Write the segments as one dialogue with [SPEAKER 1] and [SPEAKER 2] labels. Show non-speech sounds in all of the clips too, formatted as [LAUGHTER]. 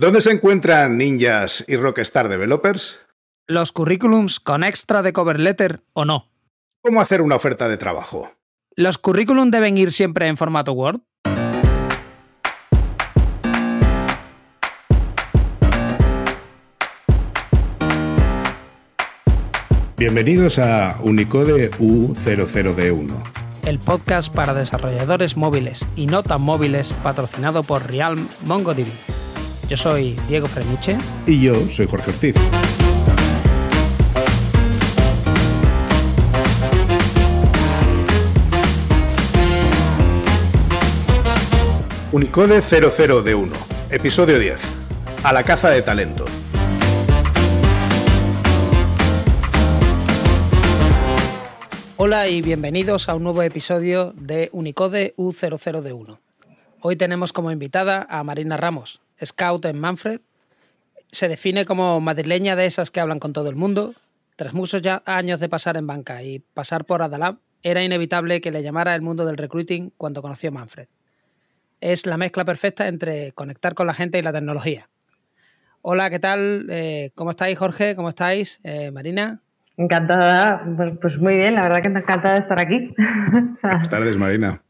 [SPEAKER 1] ¿Dónde se encuentran ninjas y rockstar developers?
[SPEAKER 2] ¿Los currículums con extra de cover letter o no?
[SPEAKER 1] ¿Cómo hacer una oferta de trabajo?
[SPEAKER 2] ¿Los currículums deben ir siempre en formato Word?
[SPEAKER 1] Bienvenidos a Unicode U00D1.
[SPEAKER 2] El podcast para desarrolladores móviles y no tan móviles patrocinado por Realm MongoDB. Yo soy Diego Freniche.
[SPEAKER 1] Y yo soy Jorge Ortiz. Unicode 00D1, episodio 10. A la caza de talento.
[SPEAKER 2] Hola y bienvenidos a un nuevo episodio de Unicode U00D1. Hoy tenemos como invitada a Marina Ramos, scout en Manfred. Se define como madrileña de esas que hablan con todo el mundo. Tras muchos ya años de pasar en banca y pasar por Adalab, era inevitable que le llamara el mundo del recruiting cuando conoció Manfred. Es la mezcla perfecta entre conectar con la gente y la tecnología. Hola, ¿qué tal? Eh, ¿Cómo estáis, Jorge? ¿Cómo estáis, eh, Marina?
[SPEAKER 3] Encantada, pues muy bien, la verdad que encantada de estar aquí. [LAUGHS]
[SPEAKER 1] Buenas tardes, Marina.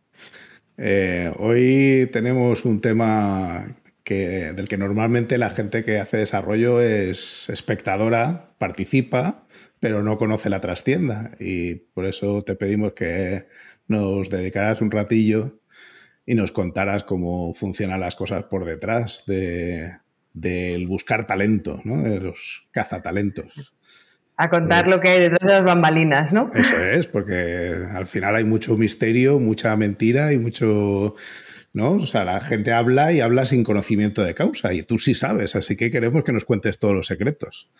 [SPEAKER 1] Eh, hoy tenemos un tema del que normalmente la gente que hace desarrollo es espectadora, participa, pero no conoce la trastienda. Y por eso te pedimos que nos dedicaras un ratillo y nos contaras cómo funcionan las cosas por detrás del buscar talento, ¿no? de los cazatalentos.
[SPEAKER 3] A contar lo que hay detrás de las bambalinas, ¿no?
[SPEAKER 1] Eso es, porque al final hay mucho misterio, mucha mentira y mucho ¿no? O sea, la gente habla y habla sin conocimiento de causa y tú sí sabes, así que queremos que nos cuentes todos los secretos.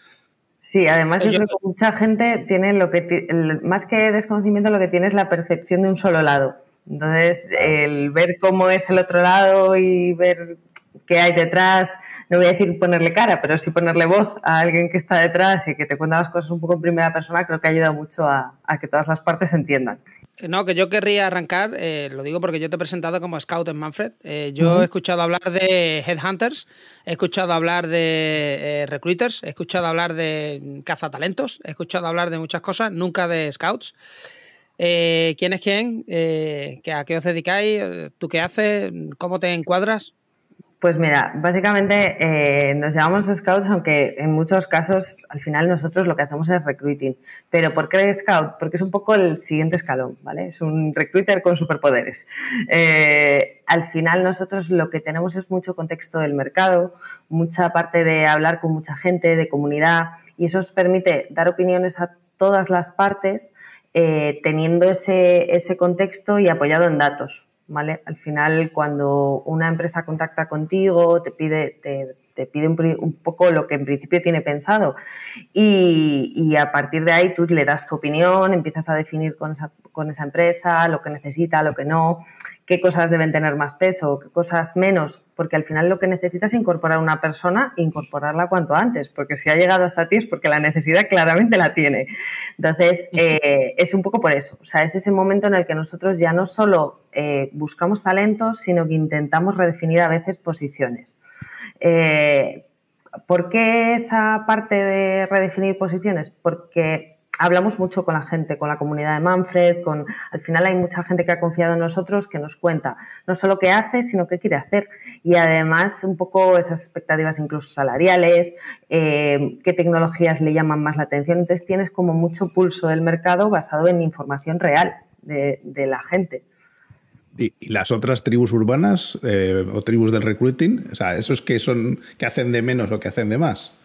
[SPEAKER 3] Sí, además es que mucha gente tiene lo que, más que desconocimiento, lo que tiene es la percepción de un solo lado. Entonces, el ver cómo es el otro lado y ver qué hay detrás, no voy a decir ponerle cara, pero sí ponerle voz a alguien que está detrás y que te cuenta las cosas un poco en primera persona, creo que ayuda mucho a, a que todas las partes entiendan.
[SPEAKER 2] No, que yo querría arrancar, eh, lo digo porque yo te he presentado como scout en Manfred. Eh, yo he escuchado hablar de headhunters, he escuchado hablar de eh, recruiters, he escuchado hablar de cazatalentos, he escuchado hablar de muchas cosas, nunca de scouts. ¿Quién es quién? ¿A qué os dedicáis? ¿Tú qué haces? ¿Cómo te encuadras?
[SPEAKER 3] Pues mira, básicamente eh, nos llamamos scouts, aunque en muchos casos al final nosotros lo que hacemos es recruiting. Pero ¿por qué scout? Porque es un poco el siguiente escalón, ¿vale? Es un recruiter con superpoderes. Eh, al final nosotros lo que tenemos es mucho contexto del mercado, mucha parte de hablar con mucha gente, de comunidad, y eso os permite dar opiniones a todas las partes eh, teniendo ese, ese contexto y apoyado en datos. Al final, cuando una empresa contacta contigo, te pide, te, pide un, poco lo que en principio tiene pensado. Y, y, a partir de ahí tú le das tu opinión, empiezas a definir con esa, con esa empresa lo que necesita, lo que no qué cosas deben tener más peso, qué cosas menos, porque al final lo que necesitas es incorporar a una persona, incorporarla cuanto antes, porque si ha llegado hasta ti es porque la necesidad claramente la tiene. Entonces, eh, es un poco por eso, o sea, es ese momento en el que nosotros ya no solo eh, buscamos talentos, sino que intentamos redefinir a veces posiciones. Eh, ¿Por qué esa parte de redefinir posiciones? Porque hablamos mucho con la gente, con la comunidad de Manfred, con al final hay mucha gente que ha confiado en nosotros que nos cuenta no solo qué hace, sino qué quiere hacer. Y además un poco esas expectativas incluso salariales, eh, qué tecnologías le llaman más la atención. Entonces tienes como mucho pulso del mercado basado en información real de, la gente.
[SPEAKER 1] ¿Y, las otras tribus urbanas eh, o tribus del recruiting? O sea, esos que son que hacen de menos o que hacen de más.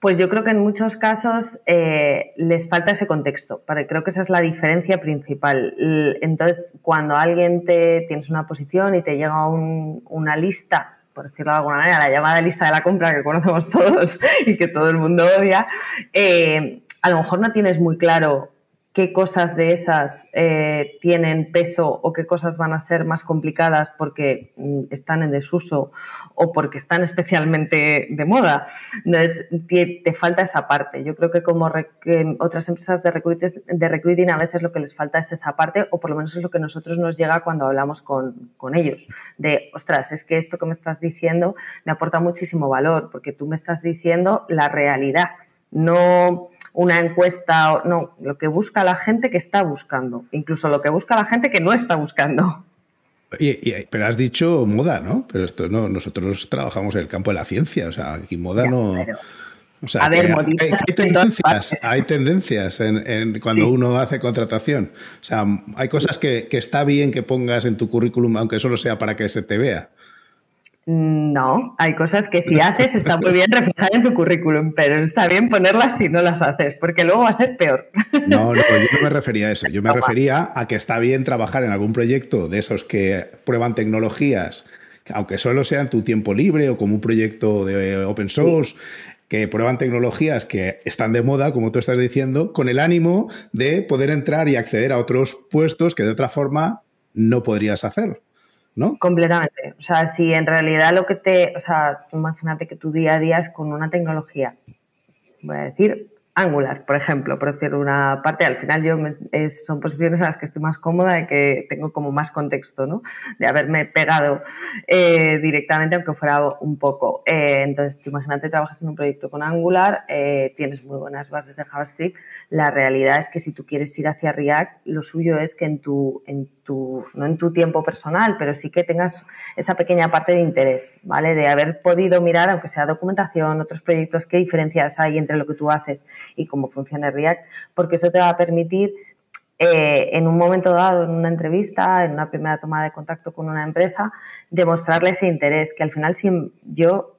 [SPEAKER 3] Pues yo creo que en muchos casos eh, les falta ese contexto, creo que esa es la diferencia principal. Entonces, cuando alguien te tienes una posición y te llega una lista, por decirlo de alguna manera, la llamada lista de la compra que conocemos [LAUGHS] todos y que todo el mundo odia, eh, a lo mejor no tienes muy claro qué cosas de esas eh, tienen peso o qué cosas van a ser más complicadas porque mm, están en desuso o porque están especialmente de moda. Entonces, te, te falta esa parte. Yo creo que como otras empresas de, de recruiting a veces lo que les falta es esa parte o por lo menos es lo que a nosotros nos llega cuando hablamos con, con ellos. De, ostras, es que esto que me estás diciendo me aporta muchísimo valor porque tú me estás diciendo la realidad, no una encuesta, no, lo que busca la gente que está buscando, incluso lo que busca la gente que no está buscando.
[SPEAKER 1] pero has dicho moda, ¿no? Pero esto no, nosotros trabajamos en el campo de la ciencia, o sea, aquí moda no. O sea, hay, tendencias, hay tendencias en, cuando uno hace contratación. O sea, hay cosas que, que, está bien que pongas en tu currículum, aunque solo sea para que se te vea.
[SPEAKER 3] No, hay cosas que si haces está muy bien reflejar en tu currículum, pero está bien ponerlas si no las haces, porque luego va a ser peor.
[SPEAKER 1] No, no, yo no me refería a eso. Yo me [LAUGHS] refería a que está bien trabajar en algún proyecto de esos que prueban tecnologías, aunque solo sea en tu tiempo libre o como un proyecto de open source, que prueban tecnologías que están de moda, como tú estás diciendo, con el ánimo de poder entrar y acceder a otros puestos que de otra forma no podrías hacer. ¿No?
[SPEAKER 3] Completamente. O sea, si en realidad lo que te, o sea, imagínate que tu día a día es con una tecnología, voy a decir Angular, por ejemplo, por decir una parte, al final yo son posiciones en las que estoy más cómoda y que tengo como más contexto, ¿no? De haberme pegado eh, directamente, aunque fuera un poco. Eh, entonces, imagínate, trabajas en un proyecto con Angular, eh, tienes muy buenas bases de JavaScript. La realidad es que si tú quieres ir hacia React, lo suyo es que en tu, en tu, no en tu tiempo personal, pero sí que tengas esa pequeña parte de interés, ¿vale? De haber podido mirar, aunque sea documentación, otros proyectos, qué diferencias hay entre lo que tú haces y cómo funciona React, porque eso te va a permitir eh, en un momento dado, en una entrevista, en una primera toma de contacto con una empresa, demostrarle ese interés, que al final si yo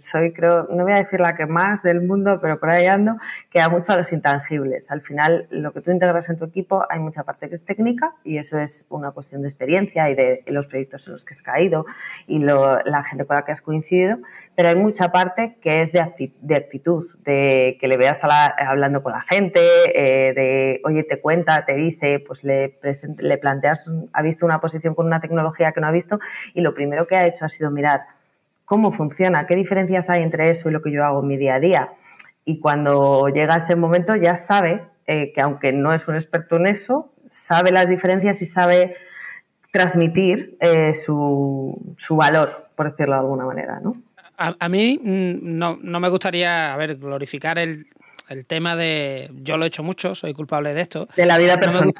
[SPEAKER 3] soy, creo, no voy a decir la que más del mundo, pero por ahí ando, que da mucho a los intangibles. Al final, lo que tú integras en tu equipo, hay mucha parte que es técnica y eso es una cuestión de experiencia y de los proyectos en los que has caído y la gente con la que has coincidido, pero hay mucha parte que es de, actitud, de que le veas hablando con la gente, eh, de, oye, te cuenta, te dice, pues le, le planteas, ha visto una posición con una tecnología que no ha visto y lo primero que ha hecho ha sido mirar cómo funciona, qué diferencias hay entre eso y lo que yo hago en mi día a día. Y cuando llega ese momento ya sabe eh, que aunque no es un experto en eso, sabe las diferencias y sabe transmitir eh, su, valor, por decirlo de alguna manera, ¿no?
[SPEAKER 2] A, mí mm, no, me gustaría, a ver, glorificar el, tema de... Yo lo he hecho mucho, soy culpable de esto.
[SPEAKER 3] De la vida personal.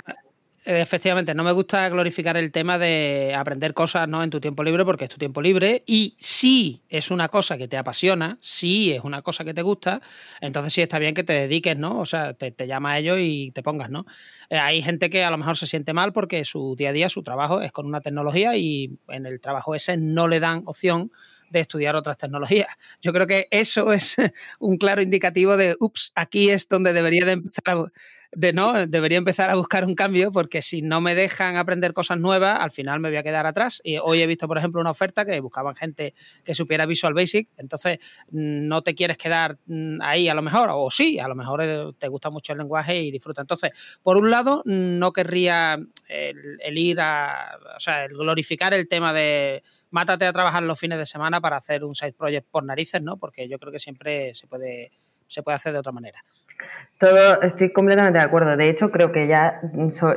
[SPEAKER 2] Efectivamente, no me gusta glorificar el tema de aprender cosas ¿no? en tu tiempo libre porque es tu tiempo libre y si es una cosa que te apasiona, si es una cosa que te gusta, entonces sí está bien que te dediques, ¿no? O sea, te, llama a ello y te pongas, ¿no? Eh, hay gente que a lo mejor se siente mal porque su día a día, su trabajo es con una tecnología y en el trabajo ese no le dan opción de estudiar otras tecnologías. Yo creo que eso es [LAUGHS] un claro indicativo de, ups, aquí es donde debería de empezar a de no, debería empezar a buscar un cambio porque si no me dejan aprender cosas nuevas, al final me voy a quedar atrás. Y hoy he visto, por ejemplo, una oferta que buscaban gente que supiera Visual Basic, entonces mm, no te quieres quedar mm, ahí a lo mejor, o sí, a lo mejor eh, te gusta mucho el lenguaje y disfruta. Entonces, por un lado, no querría el, ir a, o sea, el glorificar el tema de mátate a trabajar los fines de semana para hacer un side project por narices, ¿no? Porque yo creo que siempre se puede, se puede hacer de otra manera.
[SPEAKER 3] Todo, estoy completamente de acuerdo. De hecho, creo que ya,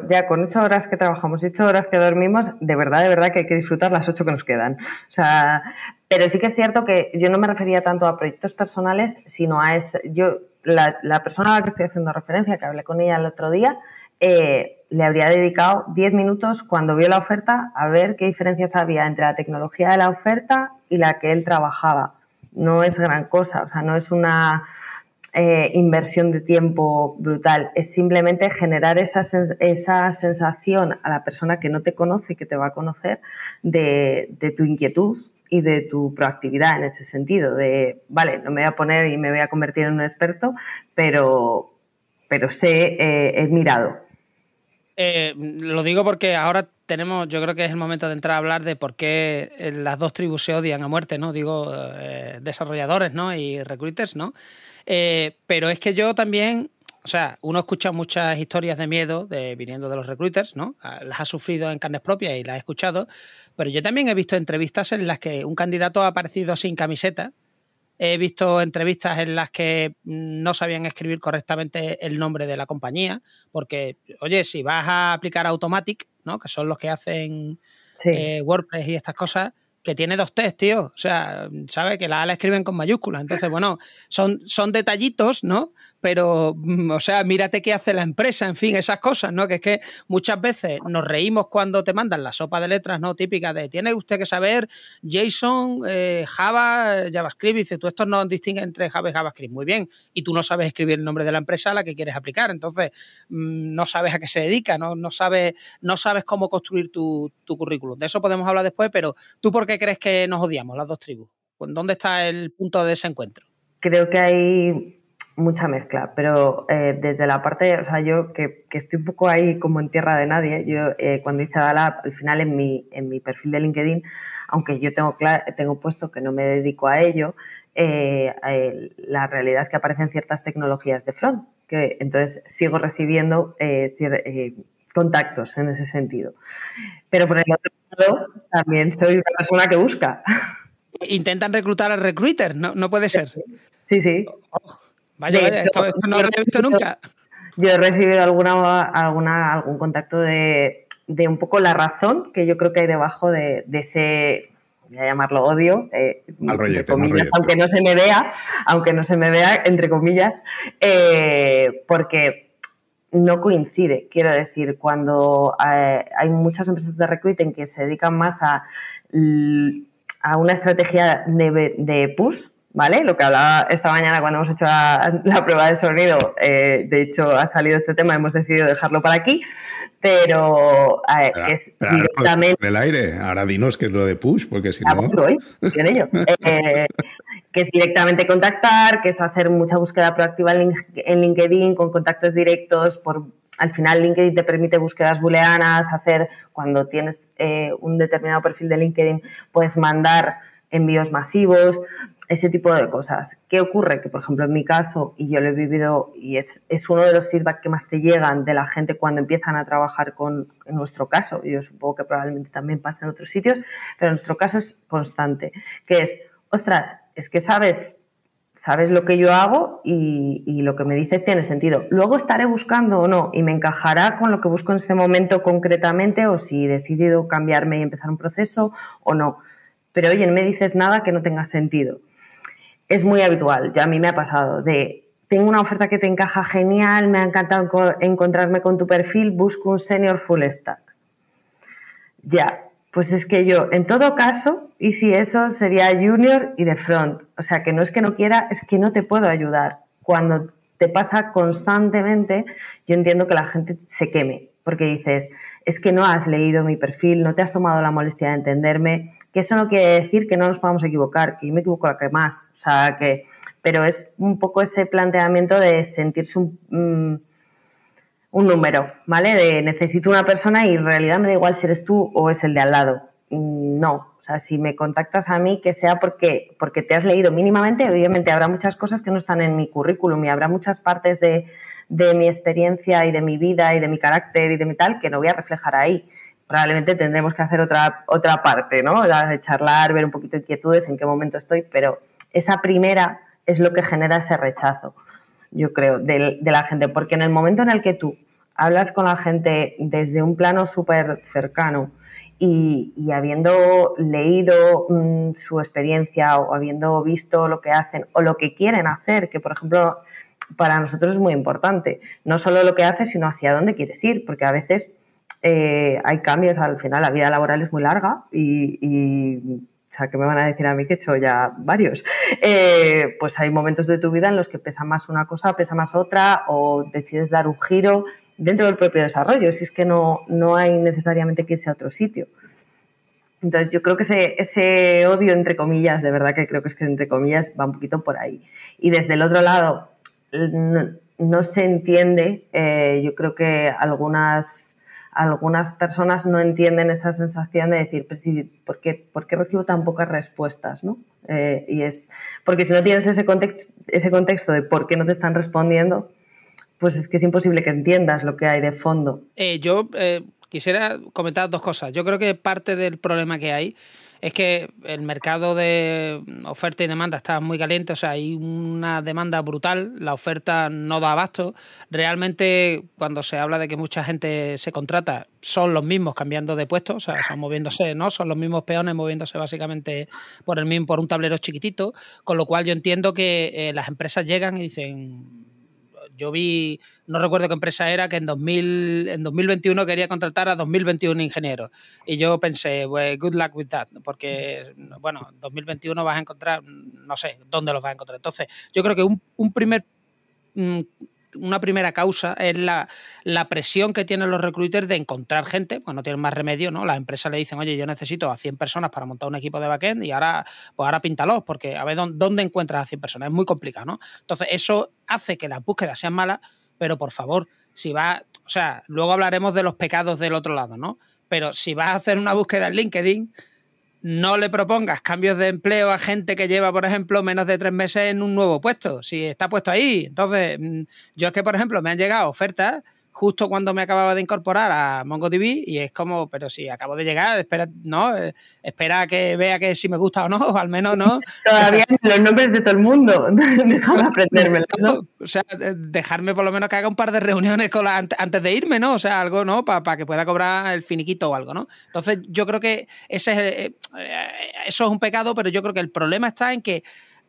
[SPEAKER 3] ya con ocho horas que trabajamos y ocho horas que dormimos, de verdad, de verdad que hay que disfrutar las ocho que nos quedan. O sea, pero sí que es cierto que yo no me refería tanto a proyectos personales, sino a ese, yo, la, la persona a la que estoy haciendo referencia, que hablé con ella el otro día, eh, le habría dedicado diez minutos cuando vio la oferta a ver qué diferencias había entre la tecnología de la oferta y la que él trabajaba. No es gran cosa, o sea, no es una eh, inversión de tiempo brutal, es simplemente generar esa, esa sensación a la persona que no te conoce que te va a conocer de, tu inquietud y de tu proactividad en ese sentido, de, vale, no me voy a poner y me voy a convertir en un experto, pero, pero sé, eh, he mirado.
[SPEAKER 2] Eh, lo digo porque ahora tenemos, yo creo que es el momento de entrar a hablar de por qué las dos tribus se odian a muerte, ¿no? Digo, desarrolladores, ¿no? Y recruiters, ¿no? Eh, pero es que yo también o sea, uno escucha muchas historias de miedo de, viniendo de los recruiters, ¿no? Ah, las ha sufrido en carnes propias y las ha escuchado, pero yo también he visto entrevistas en las que un candidato ha aparecido sin camiseta. He visto entrevistas en las que no sabían escribir correctamente el nombre de la compañía, porque, oye, si vas a aplicar Automatic, ¿no? que son los que hacen eh, WordPress y estas cosas, que tiene dos test, tío. O sea, sabe que la A la escriben con mayúsculas. Entonces, bueno, son, son detallitos, ¿no? pero, mm, o sea, mírate qué hace la empresa, en fin, esas cosas, ¿no? Que es que muchas veces nos reímos cuando te mandan la sopa de letras, ¿no? Típica de, tiene usted que saber JSON, eh, Java, JavaScript, y dice, tú esto no distingue entre Java y JavaScript, muy bien, y tú no sabes escribir el nombre de la empresa a la que quieres aplicar, entonces mm, no sabes a qué se dedica, no, no, sabes, no sabes cómo construir tu, currículum. De eso podemos hablar después, pero ¿tú por qué crees que nos odiamos las dos tribus? ¿Dónde está el punto de ese encuentro?
[SPEAKER 3] Creo que hay mucha mezcla, pero eh, desde la parte, o sea, yo que, estoy un poco ahí como en tierra de nadie, yo eh, cuando hice Dalab, al final en mi, en mi perfil de LinkedIn, aunque yo tengo, tengo puesto que no me dedico a ello, eh, la realidad es que aparecen ciertas tecnologías de front, que entonces sigo recibiendo contactos en ese sentido. Pero por el otro lado, también soy una persona que busca.
[SPEAKER 2] Intentan reclutar al recruiter, no, no puede ser.
[SPEAKER 3] Sí, sí.
[SPEAKER 2] Oh. Vaya, vaya, esto, no lo he visto nunca.
[SPEAKER 3] Yo he recibido alguna, alguna, algún contacto de, de, un poco la razón que yo creo que hay debajo de, de ese, voy a llamarlo odio, eh, entre comillas, aunque no se me vea, aunque no se me vea, entre comillas, eh, porque no coincide. Quiero decir, cuando eh, hay muchas empresas de recruiting que se dedican más a, a una estrategia de, de push, ¿vale? Lo que hablaba esta mañana cuando hemos hecho la, prueba de sonido, eh, de hecho ha salido este tema, hemos decidido dejarlo para aquí, pero, eh, es directamente...
[SPEAKER 1] En el aire, ahora dinos qué es lo de push, porque si ah, no... [LAUGHS]
[SPEAKER 3] Eh, que es directamente contactar, que es hacer mucha búsqueda proactiva en LinkedIn con contactos directos por al final LinkedIn te permite búsquedas booleanas, hacer cuando tienes un determinado perfil de LinkedIn, puedes mandar envíos masivos ese tipo de cosas. ¿Qué ocurre? Que, por ejemplo, en mi caso, y yo lo he vivido, y es, es uno de los feedback que más te llegan de la gente cuando empiezan a trabajar con, en nuestro caso, yo supongo que probablemente también pasa en otros sitios, pero en nuestro caso es constante, que es, ostras, es que sabes, sabes lo que yo hago y, y lo que me dices tiene sentido. Luego estaré buscando o no, y me encajará con lo que busco en este momento concretamente, o si he decidido cambiarme y empezar un proceso o no. Pero oye, no me dices nada que no tenga sentido es muy habitual, ya a mí me ha pasado, de tengo una oferta que te encaja genial, me ha encantado encontrarme con tu perfil, busco un senior full stack. Ya, pues es que yo, en todo caso, y si eso sería junior y de front, o sea, que no es que no quiera, es que no te puedo ayudar. Cuando te pasa constantemente, yo entiendo que la gente se queme, porque dices, es que no has leído mi perfil, no te has tomado la molestia de entenderme, que eso no quiere decir que no nos podamos equivocar, que yo me equivoco la que más, o sea, que, pero es un poco ese planteamiento de sentirse un, mm, un número, ¿vale? De necesito una persona y en realidad me da igual si eres tú o es el de al lado. No, o sea, si me contactas a mí, que sea porque, porque te has leído mínimamente, obviamente habrá muchas cosas que no están en mi currículum y habrá muchas partes de, de mi experiencia y de mi vida y de mi carácter y de mi tal que no voy a reflejar ahí probablemente tendremos que hacer otra, otra parte, ¿no? La de charlar, ver un poquito de inquietudes, en qué momento estoy, pero esa primera es lo que genera ese rechazo, yo creo, de, la gente, porque en el momento en el que tú hablas con la gente desde un plano súper cercano y, habiendo leído mm, su experiencia o habiendo visto lo que hacen o lo que quieren hacer, que por ejemplo para nosotros es muy importante, no solo lo que haces, sino hacia dónde quieres ir, porque a veces eh, hay cambios, al final la vida laboral es muy larga y, o sea, ¿qué me van a decir a mí que he hecho ya varios? Eh, pues hay momentos de tu vida en los que pesa más una cosa, pesa más otra, o decides dar un giro dentro del propio desarrollo, si es que no, no hay necesariamente que irse a otro sitio. Entonces yo creo que ese, ese odio, entre comillas, de verdad que creo que es que entre comillas va un poquito por ahí. Y desde el otro lado, no, se entiende, eh, yo creo que algunas algunas personas no entienden esa sensación de decir, pero sí, ¿por, qué, ¿por qué recibo tan pocas respuestas? ¿no? Eh, y es porque si no tienes ese contexto, ese contexto de por qué no te están respondiendo, pues es que es imposible que entiendas lo que hay de fondo.
[SPEAKER 2] Eh, yo eh, quisiera comentar dos cosas. Yo creo que parte del problema que hay es que el mercado de oferta y demanda está muy caliente, o sea, hay una demanda brutal, la oferta no da abasto. Realmente, cuando se habla de que mucha gente se contrata, son los mismos cambiando de puesto, o sea, son moviéndose, ¿no? Son los mismos peones moviéndose básicamente por el mismo, por un tablero chiquitito, con lo cual yo entiendo que eh, las empresas llegan y dicen yo vi, no recuerdo qué empresa era, que en, 2000, en 2021 quería contratar a 2021 ingenieros. Y yo pensé, pues, good luck with that, porque, bueno, en 2021 vas a encontrar, no sé dónde los vas a encontrar. Entonces, yo creo que un, un primer mm, una primera causa es la, presión que tienen los recruiters de encontrar gente, pues no tienen más remedio, ¿no? Las empresas le dicen, oye, yo necesito a 100 personas para montar un equipo de backend y ahora, pues ahora píntalos, porque a ver dónde encuentras a 100 personas, es muy complicado, ¿no? Entonces, eso hace que las búsquedas sean malas, pero por favor, si va, o sea, luego hablaremos de los pecados del otro lado, ¿no? Pero si vas a hacer una búsqueda en LinkedIn, no le propongas cambios de empleo a gente que lleva, por ejemplo, menos de tres meses en un nuevo puesto, si está puesto ahí. Entonces, mm, yo es que, por ejemplo, me han llegado ofertas justo cuando me acababa de incorporar a MongoDB y es como, pero si acabo de llegar, espera, no, eh, espera que vea que si me gusta o no, o al menos no. [LAUGHS]
[SPEAKER 3] Todavía los nombres de todo el mundo, [LAUGHS] déjame aprendérmelo, ¿no?
[SPEAKER 2] O sea, dejarme por lo menos que haga un par de reuniones con la, antes de irme, ¿no? O sea, algo, ¿no? Para que pueda cobrar el finiquito o algo, ¿no? Entonces, yo creo que ese es, eh, eh, eso es un pecado, pero yo creo que el problema está en que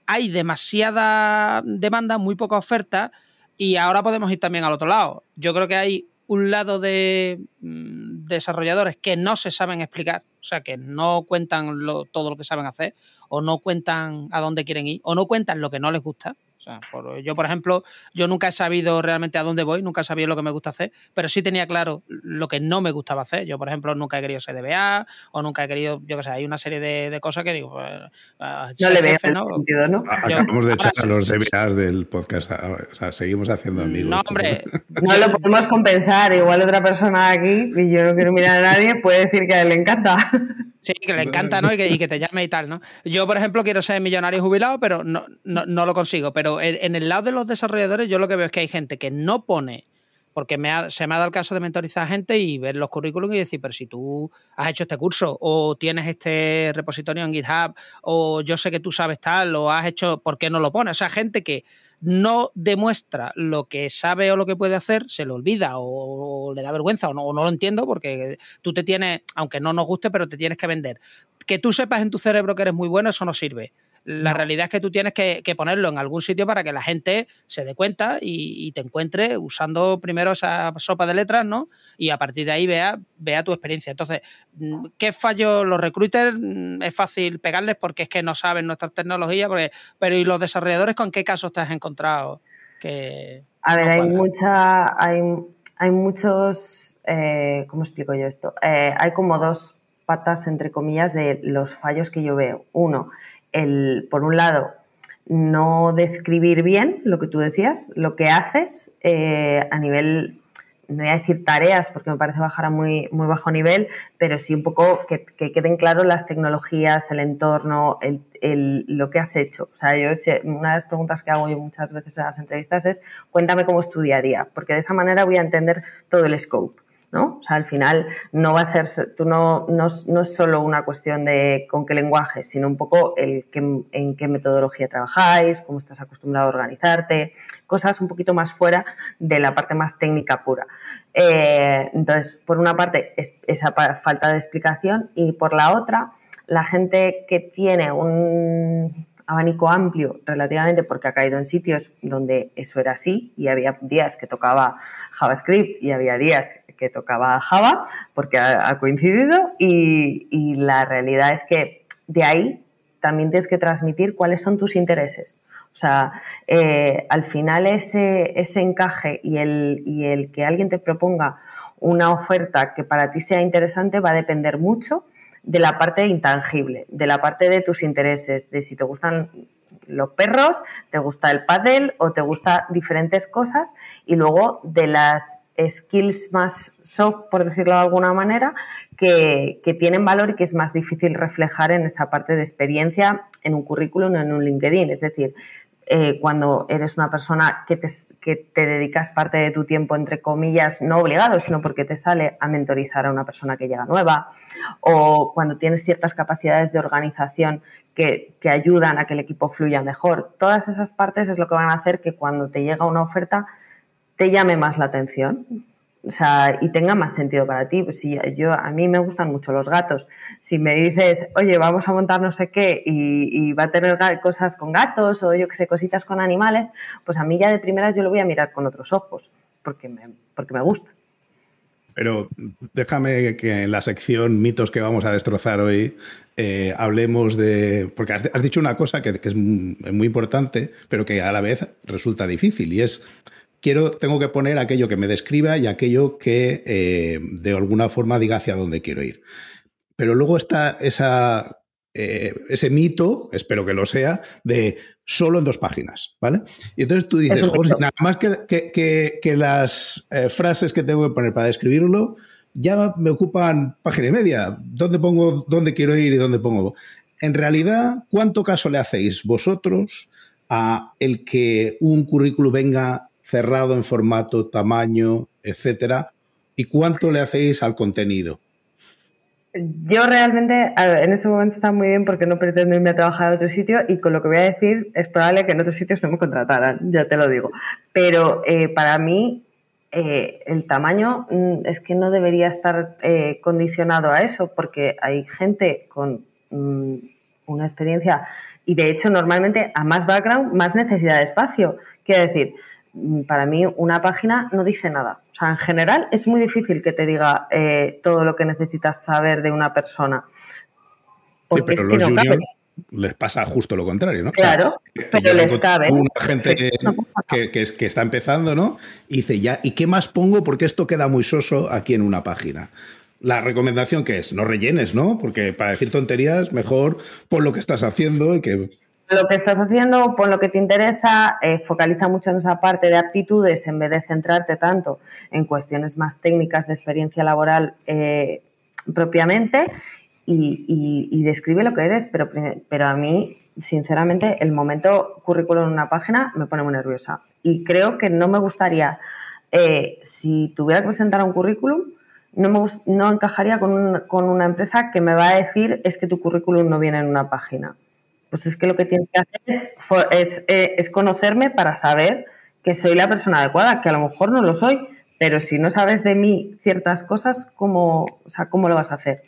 [SPEAKER 2] hay demasiada demanda, muy poca oferta, y ahora podemos ir también al otro lado. Yo creo que hay un lado de mm, desarrolladores que no se saben explicar, o sea, que no cuentan todo lo que saben hacer, o no cuentan a dónde quieren ir, o no cuentan lo que no les gusta. O sea, yo, por ejemplo, yo nunca he sabido realmente a dónde voy, nunca he sabido lo que me gusta hacer, pero sí tenía claro lo que no me gustaba hacer. Yo, por ejemplo, nunca he querido ser DBA o nunca he querido, yo qué sé, hay una serie de, cosas que digo... Pues,
[SPEAKER 3] no le veo ¿no? sentido, ¿no?
[SPEAKER 1] Acabamos de echar a los DBAs del podcast, o sea, seguimos haciendo amigos.
[SPEAKER 2] No, hombre... [LAUGHS]
[SPEAKER 3] no lo podemos compensar, igual otra persona aquí, y yo no quiero mirar a nadie, puede decir que a él le encanta. [LAUGHS]
[SPEAKER 2] Sí, que le encanta, ¿no? Y que, te llame y tal, ¿no? Yo, por ejemplo, quiero ser millonario jubilado, pero no, no, lo consigo. Pero en, el lado de los desarrolladores, yo lo que veo es que hay gente que no pone, porque me se me ha dado el caso de mentorizar a gente y ver los currículums y decir, pero si tú has hecho este curso o tienes este repositorio en GitHub o yo sé que tú sabes tal o has hecho, ¿por qué no lo pones? O sea, gente que no demuestra lo que sabe o lo que puede hacer, se lo olvida o, le da vergüenza o no, lo entiendo porque tú te tienes, aunque no nos guste, pero te tienes que vender. Que tú sepas en tu cerebro que eres muy bueno, eso no sirve. La realidad es que tú tienes que, ponerlo en algún sitio para que la gente se dé cuenta y, te encuentre usando primero esa sopa de letras, ¿no? Y a partir de ahí vea, vea tu experiencia. Entonces, mm, ¿qué fallo los recruiters? Mm, es fácil pegarles porque es que no saben nuestras tecnologías, pero ¿y los desarrolladores con qué casos te has encontrado? Que
[SPEAKER 3] a ver, hay mucha, hay, hay muchos, eh, ¿cómo explico yo esto? Eh, hay como dos patas, entre comillas, de los fallos que yo veo. Uno, el, por un lado, no describir bien lo que tú decías, lo que haces eh, a nivel, no voy a decir tareas porque me parece bajar a muy, muy bajo nivel, pero sí un poco que, queden claros las tecnologías, el entorno, el, lo que has hecho. O sea, yo una de las preguntas que hago yo muchas veces en las entrevistas es cuéntame cómo estudiaría, porque de esa manera voy a entender todo el scope. ¿No? O sea, al final no va a ser, tú no, no, es solo una cuestión de con qué lenguaje, sino un poco el en qué metodología trabajáis, cómo estás acostumbrado a organizarte, cosas un poquito más fuera de la parte más técnica pura. Eh, entonces, por una parte, es esa falta de explicación y por la otra, la gente que tiene un abanico amplio relativamente porque ha caído en sitios donde eso era así y había días que tocaba JavaScript y había días que tocaba Java porque ha, coincidido y, la realidad es que de ahí también tienes que transmitir cuáles son tus intereses. O sea, eh, al final ese, ese encaje y el, y el que alguien te proponga una oferta que para ti sea interesante va a depender mucho de la parte intangible, de la parte de tus intereses, de si te gustan los perros, te gusta el pádel o te gusta diferentes cosas y luego de las skills más soft, por decirlo de alguna manera, que, tienen valor y que es más difícil reflejar en esa parte de experiencia en un currículum o en un LinkedIn. Es decir, eh, cuando eres una persona que te, que te, dedicas parte de tu tiempo, entre comillas, no obligado, sino porque te sale a mentorizar a una persona que llega nueva, o cuando tienes ciertas capacidades de organización que, que ayudan a que el equipo fluya mejor. Todas esas partes es lo que van a hacer que cuando te llega una oferta te llame más la atención o sea, y tenga más sentido para ti. Pues si yo, a mí me gustan mucho los gatos. Si me dices, oye, vamos a montar no sé qué y, va a tener cosas con gatos o yo que sé, cositas con animales, pues a mí ya de primeras yo lo voy a mirar con otros ojos, porque me, porque me gusta.
[SPEAKER 1] Pero déjame que en la sección mitos que vamos a destrozar hoy eh, hablemos de. Porque has, dicho una cosa que, que, es muy importante, pero que a la vez resulta difícil, y es quiero, tengo que poner aquello que me describa y aquello que eh, de alguna forma diga hacia dónde quiero ir. Pero luego está esa, eh, ese mito, espero que lo sea, de solo en dos páginas, ¿vale? Y entonces tú dices, nada más que, que, las eh, frases que tengo que poner para describirlo ya me ocupan página y media. ¿Dónde pongo, dónde quiero ir y dónde pongo? En realidad, ¿cuánto caso le hacéis vosotros a el que un currículum venga cerrado en formato, tamaño, etcétera? ¿Y cuánto le hacéis al contenido?
[SPEAKER 3] Yo realmente en este momento está muy bien porque no pretendo irme a trabajar a otro sitio y con lo que voy a decir es probable que en otros sitios no me contrataran, ya te lo digo. Pero eh, para mí eh, el tamaño mm, es que no debería estar eh, condicionado a eso porque hay gente con mm, una experiencia y de hecho normalmente a más background, más necesidad de espacio. Quiero decir, para mí una página no dice nada. O sea, en general es muy difícil que te diga eh, todo lo que necesitas saber de una persona.
[SPEAKER 1] Porque pero los juniors les pasa justo lo contrario, ¿no?
[SPEAKER 3] Claro, pero les cabe.
[SPEAKER 1] Una gente que, que, está empezando, ¿no? Y dice, ya, ¿y qué más pongo? Porque esto queda muy soso aquí en una página. La recomendación que es, no rellenes, ¿no? Porque para decir tonterías, mejor pon lo que estás haciendo y que
[SPEAKER 3] lo que estás haciendo, pon lo que te interesa, eh, focaliza mucho en esa parte de aptitudes en vez de centrarte tanto en cuestiones más técnicas de experiencia laboral eh, propiamente y, describe lo que eres, pero, pero a mí, sinceramente, el momento currículum en una página me pone muy nerviosa. Y creo que no me gustaría, eh, si tuviera que presentar un currículum, no, me, no encajaría con, con una empresa que me va a decir es que tu currículum no viene en una página pues es que lo que tienes que hacer eh, es, conocerme para saber que soy la persona adecuada, que a lo mejor no lo soy, pero si no sabes de mí ciertas cosas, ¿cómo, o sea, ¿cómo lo vas a hacer?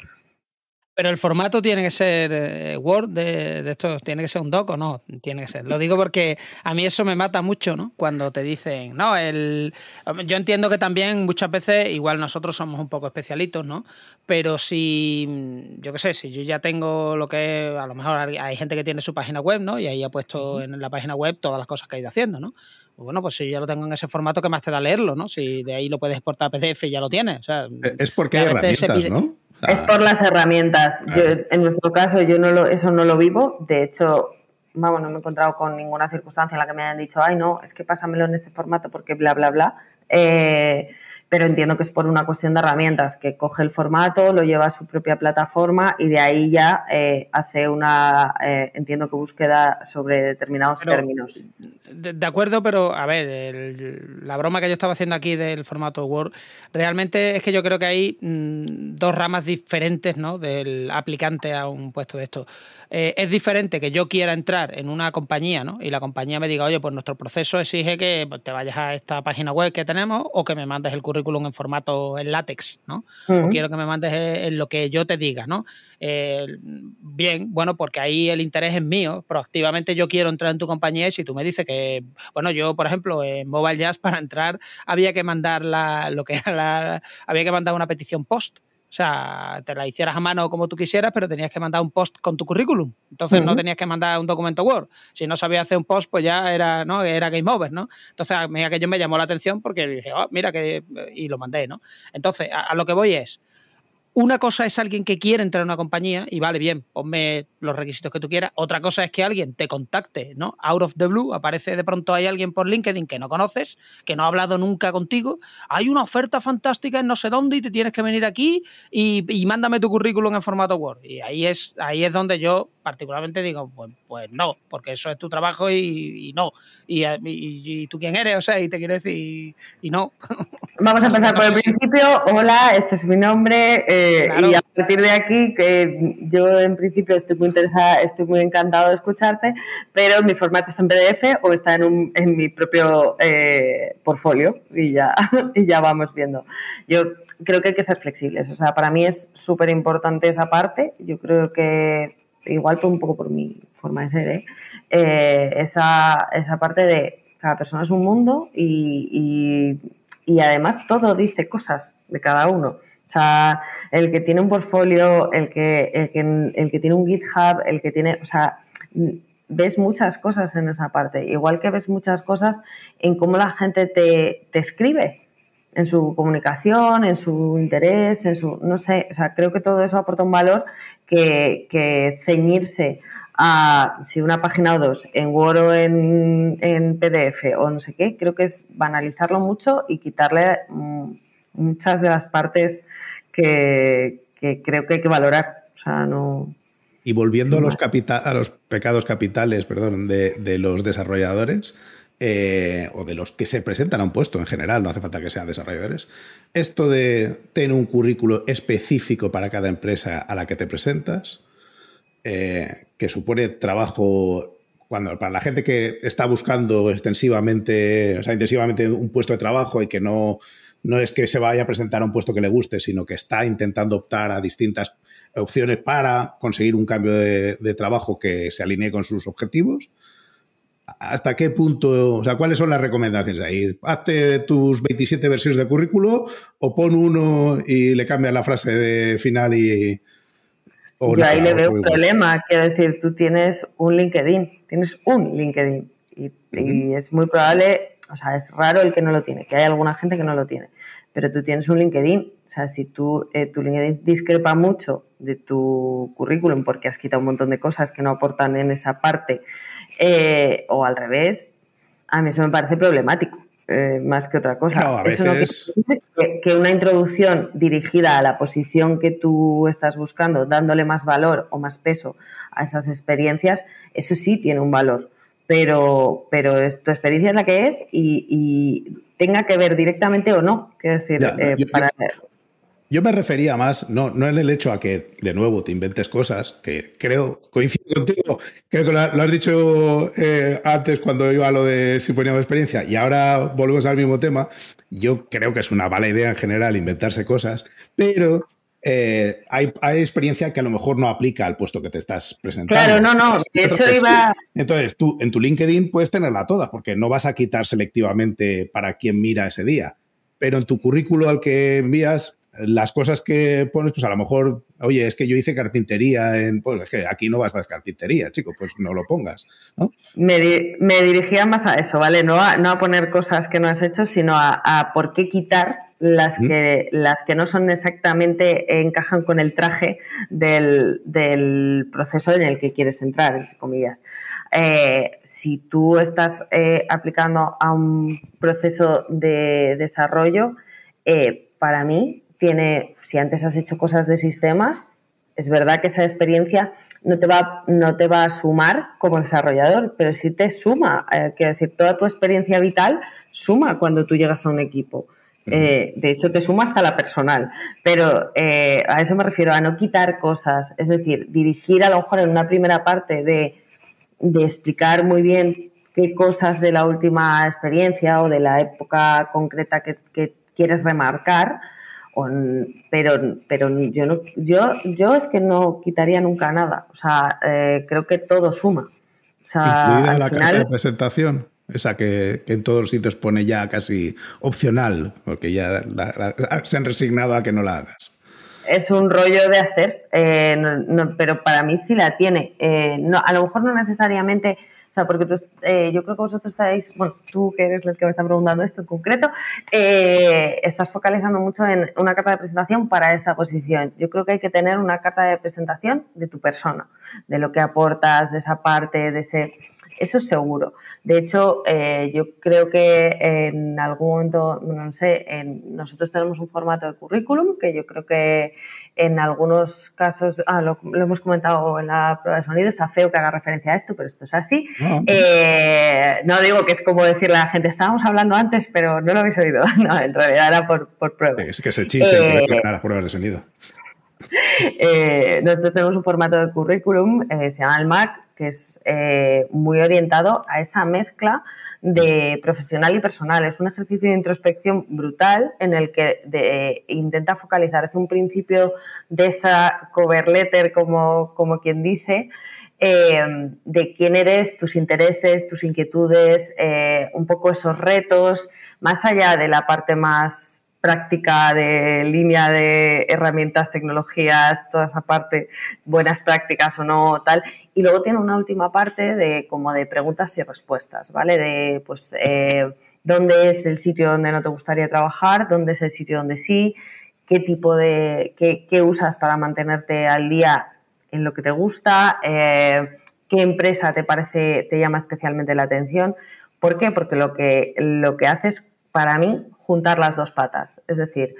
[SPEAKER 2] Pero el formato tiene que ser eh, Word de, esto, tiene que ser un doc o no, tiene que ser. Lo digo porque a mí eso me mata mucho, ¿no? Cuando te dicen, no, el. Yo entiendo que también muchas veces, igual nosotros somos un poco especialitos, ¿no? Pero si, yo qué sé, si yo ya tengo lo que es, a lo mejor hay gente que tiene su página web, ¿no? Y ahí ha puesto en la página web todas las cosas que ha ido haciendo, ¿no? Pues bueno, pues si ya lo tengo en ese formato, ¿qué más te da leerlo, no? Si de ahí lo puedes exportar a PDF y ya lo tienes. O sea,
[SPEAKER 1] es porque hay herramientas, ¿no?
[SPEAKER 3] Es por las herramientas. en nuestro caso, yo no lo, eso no lo vivo. De hecho, vamos, no me he encontrado con ninguna circunstancia en la que me hayan dicho, ay, no, es que pásamelo en este formato porque bla, bla, bla. Eh, pero entiendo que es por una cuestión de herramientas, que coge el formato, lo lleva a su propia plataforma y de ahí ya eh, hace una, eh, entiendo que búsqueda sobre determinados términos.
[SPEAKER 2] De, acuerdo, pero a ver, la broma que yo estaba haciendo aquí del formato Word, realmente es que yo creo que hay mm, dos ramas diferentes ¿no? del aplicante a un puesto de esto. Eh, es diferente que yo quiera entrar en una compañía ¿no? y la compañía me diga, oye, pues nuestro proceso exige que pues, te vayas a esta página web que tenemos o que me mandes el currículum en formato en látex, ¿no? O quiero que me mandes en lo que yo te diga, ¿no? Eh, bien, bueno, porque ahí el interés es mío. Proactivamente yo quiero entrar en tu compañía y si tú me dices que, bueno, yo, por ejemplo, en Mobile Jazz para entrar había que mandar la, lo que era la, había que mandar una petición post. O sea, te la hicieras a mano como tú quisieras, pero tenías que mandar un post con tu currículum. Entonces no tenías que mandar un documento Word. Si no sabías hacer un post, pues ya era, ¿no? Era game over, ¿no? Entonces a mí aquello me llamó la atención porque dije, oh, mira que... y lo mandé, ¿no? Entonces, a, lo que voy es, una cosa es alguien que quiere entrar a una compañía y vale, bien, ponme los requisitos que tú quieras. Otra cosa es que alguien te contacte, ¿no? Out of the blue, aparece de pronto hay alguien por LinkedIn que no conoces, que no ha hablado nunca contigo. Hay una oferta fantástica en no sé dónde y te tienes que venir aquí y, mándame tu currículum en formato Word. Y ahí es, ahí es donde yo particularmente digo, pues, pues no, porque eso es tu trabajo y, no. Y, tú quién eres, o sea, y te quiero decir, y, no. [LAUGHS]
[SPEAKER 3] Vamos a empezar por el principio. Hola, este es mi nombre. Eh, y a partir de aquí, que yo en principio estoy muy estoy muy encantado de escucharte, pero mi formato está en PDF o está en, un, en mi propio eh, portfolio y ya, [LAUGHS] y ya vamos viendo. Yo creo que hay que ser flexibles. O sea, para mí es súper importante esa parte. Yo creo que igual un poco por mi forma de ser, ¿eh? Eh, esa, esa, parte de cada persona es un mundo y, y, además todo dice cosas de cada uno. O sea, el que tiene un portfolio, el que, el que, el que tiene un GitHub, el que tiene, o sea, ves muchas cosas en esa parte, igual que ves muchas cosas en cómo la gente te, te escribe, en su comunicación, en su interés, en su, no sé, o sea, creo que todo eso aporta un valor que, ceñirse a si una página o dos en Word o en, PDF o no sé qué, creo que es banalizarlo mucho y quitarle mm, muchas de las partes que, creo que hay que valorar. O sea, no.
[SPEAKER 1] Y volviendo a los, a los pecados capitales, perdón, de, de los desarrolladores, eh, o de los que se presentan a un puesto en general, no hace falta que sean desarrolladores, esto de tener un currículo específico para cada empresa a la que te presentas, eh, que supone trabajo cuando para la gente que está buscando extensivamente, o sea, intensivamente un puesto de trabajo y que no, no es que se vaya a presentar a un puesto que le guste, sino que está intentando optar a distintas opciones para conseguir un cambio de trabajo que se alinee con sus objetivos. ¿Hasta qué punto, o sea, cuáles son las recomendaciones ahí? Hazte tus 27 versiones de currículo o pon uno y le cambias la frase de final y...
[SPEAKER 3] Yo ahí le veo un problema, quiero decir, tú tienes un LinkedIn, tienes un LinkedIn y, es muy probable, o sea, es raro el que no lo tiene, que hay alguna gente que no lo tiene, pero tú tienes un LinkedIn, o sea, si tú, eh, tu LinkedIn discrepa mucho de tu currículum porque has quitado un montón de cosas que no aportan en esa parte, eh, o al revés, a mí eso me parece problemático. Eh, más que otra cosa. Eso no que, que, una introducción dirigida a la posición que tú estás buscando, dándole más valor o más peso a esas experiencias, eso sí tiene un valor. Pero, pero tu experiencia es la que es y, tenga que ver directamente o no. Quiero decir, eh, para,
[SPEAKER 1] yo me refería más, no, no en el hecho a que de nuevo te inventes cosas, que creo, coincido contigo, creo que lo, has dicho eh, antes cuando iba a lo de si poníamos experiencia y ahora volvemos al mismo tema. Yo creo que es una mala idea en general inventarse cosas, pero eh, hay, experiencia que a lo mejor no aplica al puesto que te estás presentando.
[SPEAKER 3] Claro, no, no.
[SPEAKER 1] Entonces, tú en tu LinkedIn puedes tenerla toda, porque no vas a quitar selectivamente para quien mira ese día. Pero en tu currículo al que envías, las cosas que pones, pues a lo mejor, oye, es que yo hice carpintería en, pues es que aquí no vas a dar carpintería, chico, pues no lo pongas, ¿no?
[SPEAKER 3] Me, dirigía más a eso, ¿vale? No a, no a poner cosas que no has hecho, sino a, por qué quitar las, que, las que no son exactamente, encajan con el traje del, proceso en el que quieres entrar, entre comillas. Eh, si tú estás eh, aplicando a un proceso de desarrollo, eh, para mí tiene, si antes has hecho cosas de sistemas, es verdad que esa experiencia no te va, no te va a sumar como desarrollador, pero sí te suma. Eh, quiero decir, toda tu experiencia vital suma cuando tú llegas a un equipo. Eh, de hecho, te suma hasta la personal. Pero eh, a eso me refiero, a no quitar cosas. Es decir, dirigir a lo mejor en una primera parte de, explicar muy bien qué cosas de la última experiencia o de la época concreta que quieres remarcar, pero pero yo no yo yo es que no quitaría nunca nada. O sea eh, creo que todo suma. O
[SPEAKER 1] sea, la carta de presentación esa que, en todos los sitios pone ya casi opcional porque ya se han resignado a que no la hagas.
[SPEAKER 3] Es un rollo de hacer eh, pero para mí sí la tiene. Eh, no, a lo mejor no necesariamente sea, porque eh, yo creo que vosotros estáis, bueno, tú que eres el que me está preguntando esto en concreto, eh, estás focalizando mucho en una carta de presentación para esta posición. Yo creo que hay que tener una carta de presentación de tu persona, de lo que aportas, de esa parte, de ese eso es seguro. De hecho, eh, yo creo que en algún momento, no sé, en, nosotros tenemos un formato de currículum que yo creo que en algunos casos, ah, lo, hemos comentado en la prueba de sonido, está feo que haga referencia a esto, pero esto es así. No, eh, no digo que es como decirle a la gente, estábamos hablando antes, pero no lo habéis oído. [LAUGHS] No, en realidad era por, por prueba.
[SPEAKER 1] Es que se chinche eh, las pruebas de sonido.
[SPEAKER 3] Eh, nosotros tenemos un formato de currículum, se llama el MAC, que es muy orientado a esa mezcla de profesional y personal. Es un ejercicio de introspección brutal en el que intenta focalizar desde un principio de esa cover letter, como, como quien dice, eh, de quién eres, tus intereses, tus inquietudes, eh, un poco esos retos, más allá de la parte más práctica de línea de herramientas, tecnologías, toda esa parte, buenas prácticas o no, tal, y luego tiene una última parte de como de preguntas y respuestas, ¿vale? De pues eh, dónde es el sitio donde no te gustaría trabajar, dónde es el sitio donde sí, qué tipo de, qué, qué usas para mantenerte al día en lo que te gusta, eh, qué empresa te parece, te llama especialmente la atención. ¿Por qué? Porque lo que, lo que haces para mí juntar las dos patas. Es decir,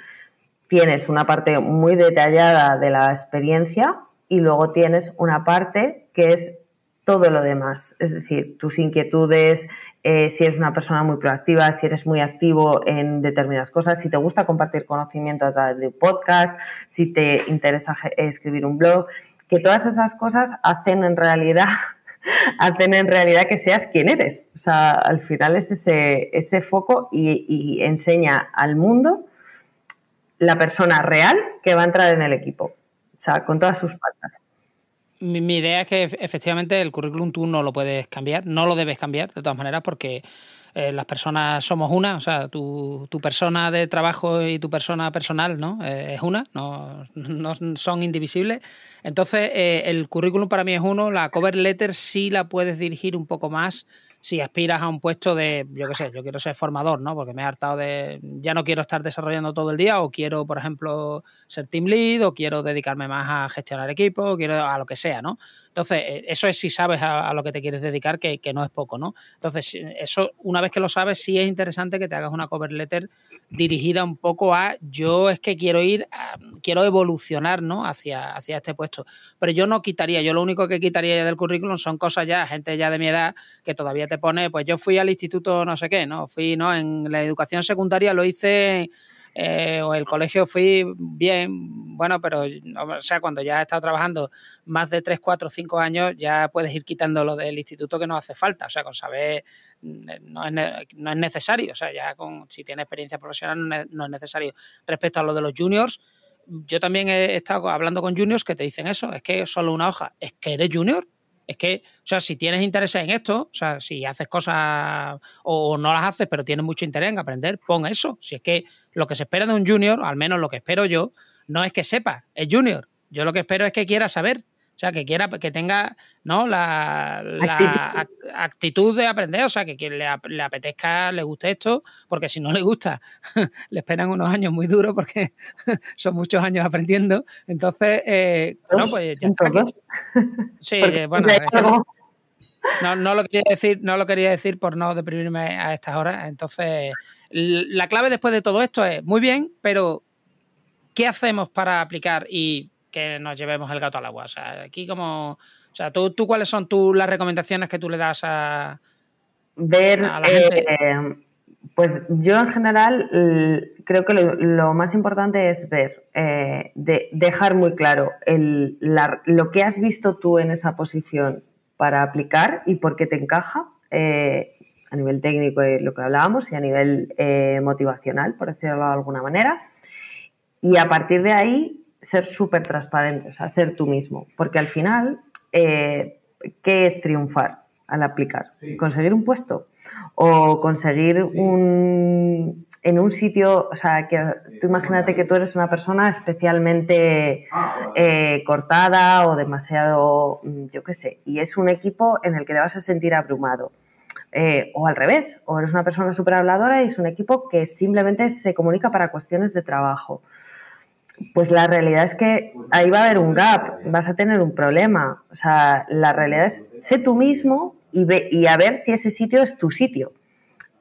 [SPEAKER 3] tienes una parte muy detallada de la experiencia y luego tienes una parte que es todo lo demás, es decir, tus inquietudes, eh, si eres una persona muy proactiva, si eres muy activo en determinadas cosas, si te gusta compartir conocimiento a través de un podcast, si te interesa escribir un blog, que todas esas cosas hacen en realidad [LAUGHS] hacen en realidad que seas quien eres. O sea, al final es ese, ese foco y, y enseña al mundo la persona real que va a entrar en el equipo. O sea, con todas sus patas.
[SPEAKER 2] Mi, idea es que efectivamente el currículum tú no lo puedes cambiar, no lo debes cambiar de todas maneras porque eh, las personas somos una, o sea, tu, tu, persona de trabajo y tu persona personal ¿no? Eh, es una, no, no, son indivisibles. Entonces, eh, el currículum para mí es uno, la cover letter sí la puedes dirigir un poco más si aspiras a un puesto de, yo qué sé, yo quiero ser formador, ¿no? Porque me he hartado de, ya no quiero estar desarrollando todo el día o quiero, por ejemplo, ser team lead o quiero dedicarme más a gestionar equipos, quiero a lo que sea, ¿no? Entonces, eh, eso es si sabes a, lo que te quieres dedicar, que, que, no es poco, ¿no? Entonces, eso, una vez que lo sabes, sí es interesante que te hagas una cover letter dirigida un poco a yo es que quiero ir, a, quiero evolucionar, ¿no? Hacia, hacia este puesto. Pero yo no quitaría, yo lo único que quitaría ya del currículum son cosas ya, gente ya de mi edad, que todavía te pone, pues yo fui al instituto no sé qué, ¿no? Fui, ¿no? En la educación secundaria lo hice eh, o el colegio fui bien, bueno, pero o sea, cuando ya he estado trabajando más de 3, 4, 5 años, ya puedes ir quitando lo del instituto que no hace falta, o sea, con saber mm, no es, no es necesario, o sea, ya con si tienes experiencia profesional no es necesario. Respecto a lo de los juniors, yo también he estado hablando con juniors que te dicen eso, es que solo una hoja, es que eres junior, es que, o sea, si tienes interés en esto, o sea, si haces cosas o no las haces, pero tienes mucho interés en aprender, pon eso. Si es que lo que se espera de un junior, al menos lo que espero yo, no es que sepa, es junior. Yo lo que espero es que quiera saber. O sea, que quiera, que tenga ¿no? la, la actitud. de aprender, o sea, que, que le, le, apetezca, le guste esto, porque si no le gusta, [LAUGHS] le esperan unos años muy duros porque [LAUGHS] son muchos años aprendiendo. Entonces, eh, bueno, pues ya está aquí. Sí, [LAUGHS] bueno. No, no, lo quería decir, no lo quería decir por no deprimirme a estas horas. Entonces, la clave después de todo esto es muy bien, pero ¿qué hacemos para aplicar y que nos llevemos el gato al agua. O sea, aquí como... O sea, ¿tú, tú cuáles son tú, las recomendaciones que tú le das a,
[SPEAKER 3] ver, a la gente? Eh, pues yo en general creo que lo, lo más importante es ver, eh, de, dejar muy claro el, la, lo que has visto tú en esa posición para aplicar y por qué te encaja eh, a nivel técnico, lo que hablábamos, y a nivel eh, motivacional, por decirlo de alguna manera. Y a partir de ahí ser súper transparente, o sea, ser tú mismo. Porque al final, eh, ¿qué es triunfar al aplicar? ¿Conseguir un puesto? ¿O conseguir un, en un sitio, o sea, que tú imagínate que tú eres una persona especialmente eh, cortada o demasiado, mm, yo qué sé, y es un equipo en el que te vas a sentir abrumado. Eh, o al revés, o eres una persona súper habladora y es un equipo que simplemente se comunica para cuestiones de trabajo. Pues la realidad es que ahí va a haber un gap, vas a tener un problema. O sea, la realidad es, sé tú mismo y, ve, y a ver si ese sitio es tu sitio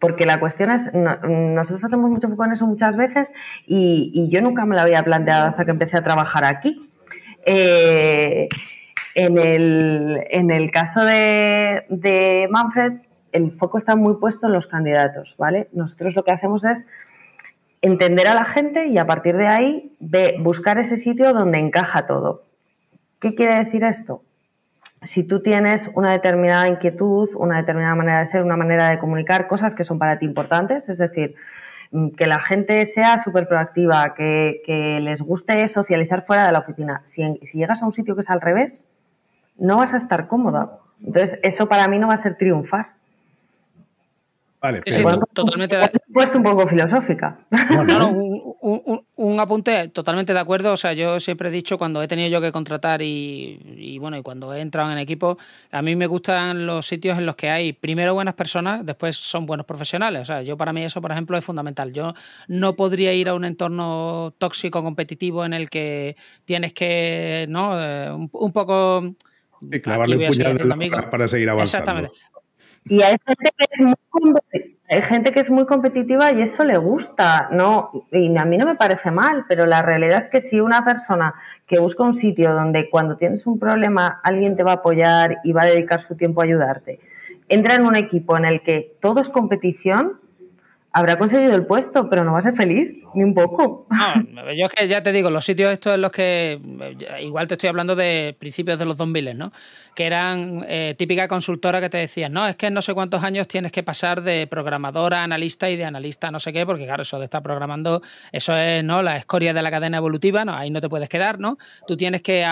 [SPEAKER 3] porque la cuestión es, nosotros hacemos mucho foco en eso muchas veces y, yo nunca me lo había planteado hasta que empecé a trabajar aquí. Eh, en, el, caso de, Manfred, el foco está muy puesto en los candidatos, ¿vale? Nosotros lo que hacemos es entender a la gente y a partir de ahí buscar ese sitio donde encaja todo. ¿Qué quiere decir esto? Si tú tienes una determinada inquietud, una determinada manera de ser, una manera de comunicar cosas que son para ti importantes, es decir, mm, que la gente sea súper proactiva, que, les guste socializar fuera de la oficina. Si, si llegas a un sitio que es al revés, no vas a estar cómoda. Entonces, eso para mí no va a ser triunfar.
[SPEAKER 2] Vale, totalmente.
[SPEAKER 3] Puesto un poco filosófica.
[SPEAKER 2] No, no, un, apunte totalmente de acuerdo. O sea, yo siempre he dicho cuando he tenido yo que contratar y, bueno, y cuando he entrado en equipo, a mí me gustan los sitios en los que hay primero buenas personas, después son buenos profesionales. O sea, yo para mí eso, por ejemplo, es fundamental. Yo no podría ir a un entorno tóxico, competitivo, en el que tienes que, ¿no? Eh, un, poco.
[SPEAKER 1] Y clavarle un puñal para seguir avanzando.
[SPEAKER 2] Exactamente.
[SPEAKER 3] Y hay gente que es muy hay gente que es muy competitiva y eso le gusta, ¿no? Y a mí no me parece mal, pero la realidad es que si una persona que busca un sitio donde cuando tienes un problema alguien te va a apoyar y va a dedicar su tiempo a ayudarte, entra en un equipo en el que todo es competición, habrá conseguido el puesto, pero no va a ser feliz, ni un poco.
[SPEAKER 2] No, yo es que ya te digo, los sitios estos en los que, igual te estoy hablando de principios de los 2000, ¿no? Que eran eh, típica consultora que te decían, no, es que no sé cuántos años tienes que pasar de programadora a analista y de analista a no sé qué, porque claro, eso de estar programando, eso es, ¿no? La escoria de la cadena evolutiva, ¿no? Ahí no te puedes quedar, ¿no? Tú tienes que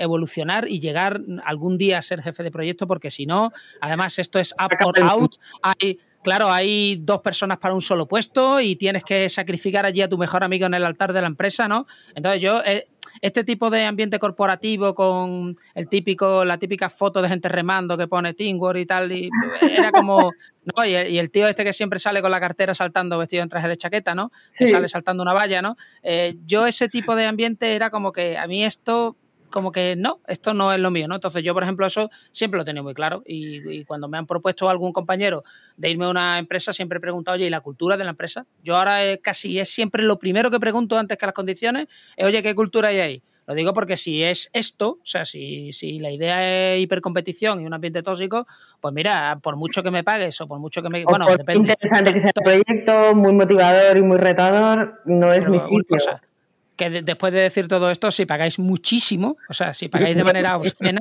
[SPEAKER 2] evolucionar y llegar algún día a ser jefe de proyecto, porque si no, además esto es up or out, hay claro, hay dos personas para un solo puesto y tienes que sacrificar allí a tu mejor amigo en el altar de la empresa, ¿no? Entonces yo, eh, este tipo de ambiente corporativo con el típico, la típica foto de gente remando que pone Teamwork y tal, y era como, [LAUGHS] ¿no? Y el, tío este que siempre sale con la cartera saltando vestido en traje de chaqueta, ¿no? Que sale saltando una valla, ¿no? Eh, yo ese tipo de ambiente era como que a mí esto como que no, esto no es lo mío, ¿no? Entonces yo, por ejemplo, eso siempre lo tenía muy claro y, cuando me han propuesto algún compañero de irme a una empresa, siempre he preguntado, oye, ¿y la cultura de la empresa? Yo ahora casi es siempre lo primero que pregunto antes que las condiciones, es, oye, ¿qué cultura hay ahí? Lo digo porque si es esto, o sea, si, si la idea es hipercompetición y un ambiente tóxico, pues mira, por mucho que me pagues o por mucho que me... bueno,
[SPEAKER 3] depende. interesante que sea tu proyecto, muy motivador y muy retador, no es mi sitio
[SPEAKER 2] que después de decir todo esto, si pagáis muchísimo, o sea, si pagáis de manera obscena,